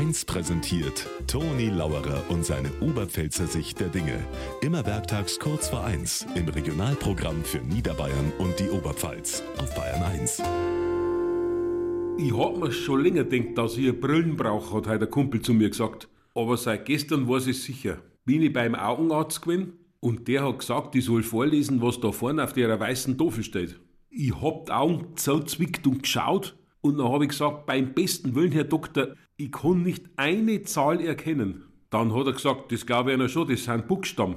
1 präsentiert Toni Lauerer und seine Oberpfälzer Sicht der Dinge. Immer werktags kurz vor 1 im Regionalprogramm für Niederbayern und die Oberpfalz auf Bayern 1. Ich hab mir schon länger gedacht, dass ich Brillen brauche, hat heute der Kumpel zu mir gesagt. Aber seit gestern weiß ich sicher. Bin ich beim Augenarzt gewesen und der hat gesagt, ich soll vorlesen, was da vorne auf der weißen Tafel steht. Ich hab die Augen zuzwickt und geschaut und dann habe ich gesagt, beim besten Willen, Herr Doktor, ich kann nicht eine Zahl erkennen. Dann hat er gesagt, das glaube ich einer schon, das sind Buchstaben.